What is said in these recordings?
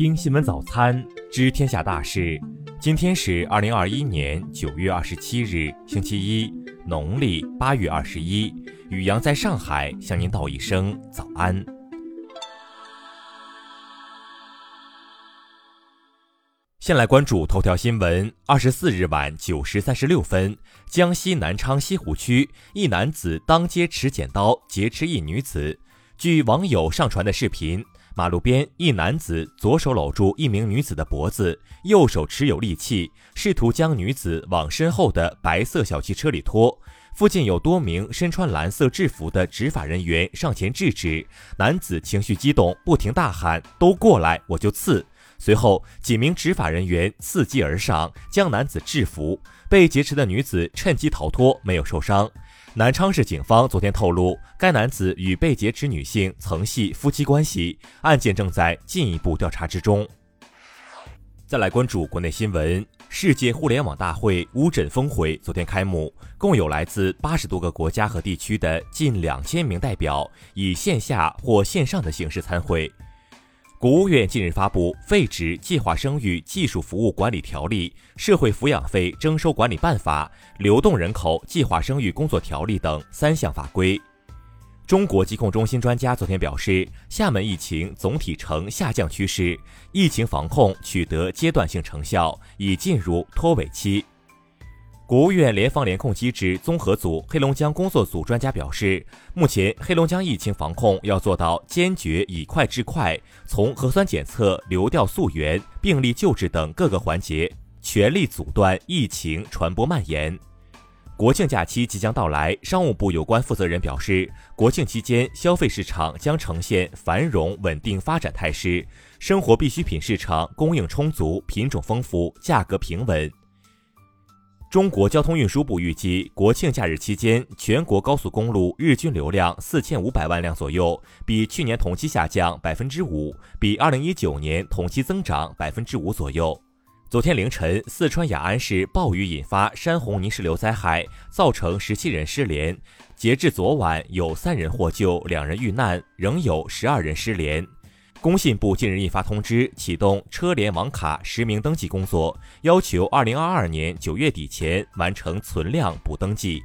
听新闻早餐知天下大事。今天是二零二一年九月二十七日，星期一，农历八月二十一。雨阳在上海向您道一声早安。先来关注头条新闻。二十四日晚九时三十六分，江西南昌西湖区一男子当街持剪刀劫持一女子。据网友上传的视频。马路边，一男子左手搂住一名女子的脖子，右手持有利器，试图将女子往身后的白色小汽车里拖。附近有多名身穿蓝色制服的执法人员上前制止，男子情绪激动，不停大喊：“都过来，我就刺！”随后，几名执法人员伺机而上，将男子制服。被劫持的女子趁机逃脱，没有受伤。南昌市警方昨天透露，该男子与被劫持女性曾系夫妻关系，案件正在进一步调查之中。再来关注国内新闻，世界互联网大会乌镇峰会昨天开幕，共有来自八十多个国家和地区的近两千名代表以线下或线上的形式参会。国务院近日发布废止《计划生育技术服务管理条例》《社会抚养费征收管理办法》《流动人口计划生育工作条例》等三项法规。中国疾控中心专家昨天表示，厦门疫情总体呈下降趋势，疫情防控取得阶段性成效，已进入脱尾期。国务院联防联控机制综合组黑龙江工作组专家表示，目前黑龙江疫情防控要做到坚决以快制快，从核酸检测、流调溯源、病例救治等各个环节，全力阻断疫情传播蔓延。国庆假期即将到来，商务部有关负责人表示，国庆期间消费市场将呈现繁荣稳定发展态势，生活必需品市场供应充足、品种丰富、价格平稳。中国交通运输部预计，国庆假日期间，全国高速公路日均流量四千五百万辆左右，比去年同期下降百分之五，比二零一九年同期增长百分之五左右。昨天凌晨，四川雅安市暴雨引发山洪泥石流灾害，造成十七人失联。截至昨晚，有三人获救，两人遇难，仍有十二人失联。工信部近日印发通知，启动车联网卡实名登记工作，要求二零二二年九月底前完成存量补登记。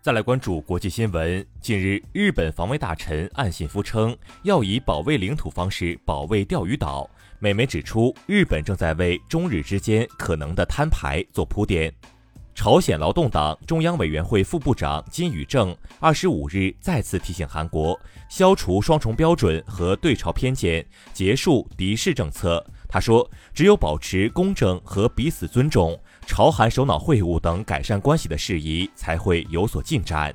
再来关注国际新闻，近日，日本防卫大臣岸信夫称要以保卫领土方式保卫钓鱼岛。美媒指出，日本正在为中日之间可能的摊牌做铺垫。朝鲜劳动党中央委员会副部长金宇正二十五日再次提醒韩国，消除双重标准和对朝偏见，结束敌视政策。他说，只有保持公正和彼此尊重，朝韩首脑会晤等改善关系的事宜才会有所进展。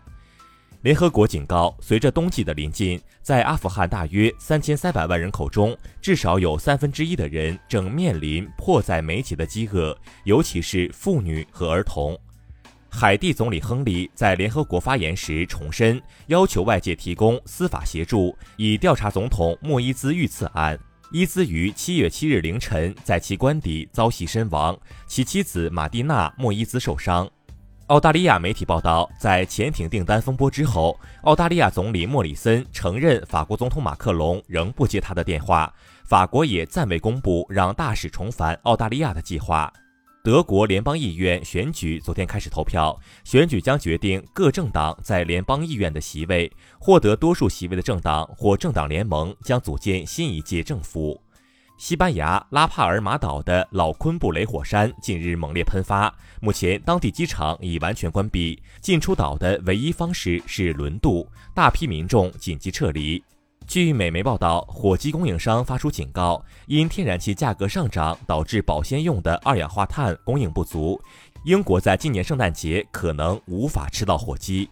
联合国警告，随着冬季的临近，在阿富汗大约三千三百万人口中，至少有三分之一的人正面临迫在眉睫的饥饿，尤其是妇女和儿童。海地总理亨利在联合国发言时重申，要求外界提供司法协助，以调查总统莫伊兹遇刺案。伊兹于七月七日凌晨在其官邸遭袭身亡，其妻子马蒂娜·莫伊兹受伤。澳大利亚媒体报道，在潜艇订单风波之后，澳大利亚总理莫里森承认法国总统马克龙仍不接他的电话。法国也暂未公布让大使重返澳大利亚的计划。德国联邦议院选举昨天开始投票，选举将决定各政党在联邦议院的席位。获得多数席位的政党或政党联盟将组建新一届政府。西班牙拉帕尔马岛的老昆布雷火山近日猛烈喷发，目前当地机场已完全关闭，进出岛的唯一方式是轮渡，大批民众紧急撤离。据美媒报道，火机供应商发出警告，因天然气价格上涨导致保鲜用的二氧化碳供应不足，英国在今年圣诞节可能无法吃到火鸡。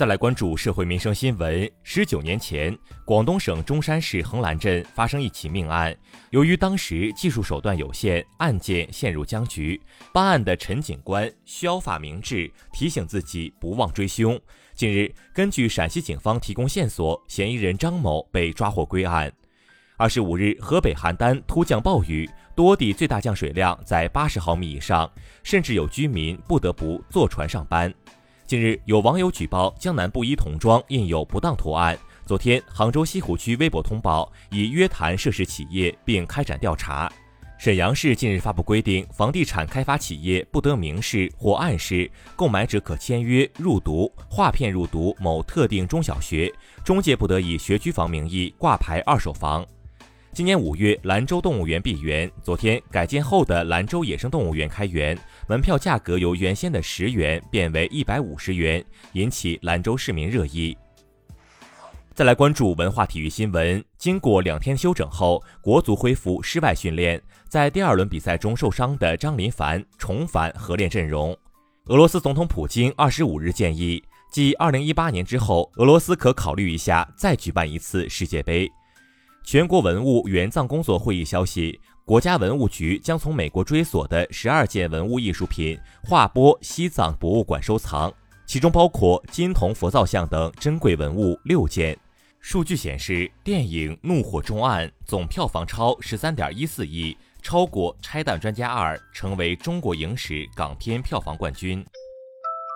再来关注社会民生新闻。十九年前，广东省中山市横栏镇发生一起命案，由于当时技术手段有限，案件陷入僵局。办案的陈警官削发明志，提醒自己不忘追凶。近日，根据陕西警方提供线索，嫌疑人张某被抓获归案。二十五日，河北邯郸突降暴雨，多地最大降水量在八十毫米以上，甚至有居民不得不坐船上班。近日，有网友举报江南布衣童装印有不当图案，昨天，杭州西湖区微博通报已约谈涉事企业并开展调查。沈阳市近日发布规定，房地产开发企业不得明示或暗示购买者可签约入读、划片入读某特定中小学，中介不得以学区房名义挂牌二手房。今年五月，兰州动物园闭园。昨天，改建后的兰州野生动物园开园，门票价格由原先的十元变为一百五十元，引起兰州市民热议。再来关注文化体育新闻。经过两天休整后，国足恢复室外训练。在第二轮比赛中受伤的张琳凡重返合练阵容。俄罗斯总统普京二十五日建议，继二零一八年之后，俄罗斯可考虑一下再举办一次世界杯。全国文物援藏工作会议消息，国家文物局将从美国追索的十二件文物艺术品划拨西藏博物馆收藏，其中包括金铜佛造像等珍贵文物六件。数据显示，电影《怒火重案》总票房超十三点一四亿，超过《拆弹专家二》，成为中国影史港片票房冠军。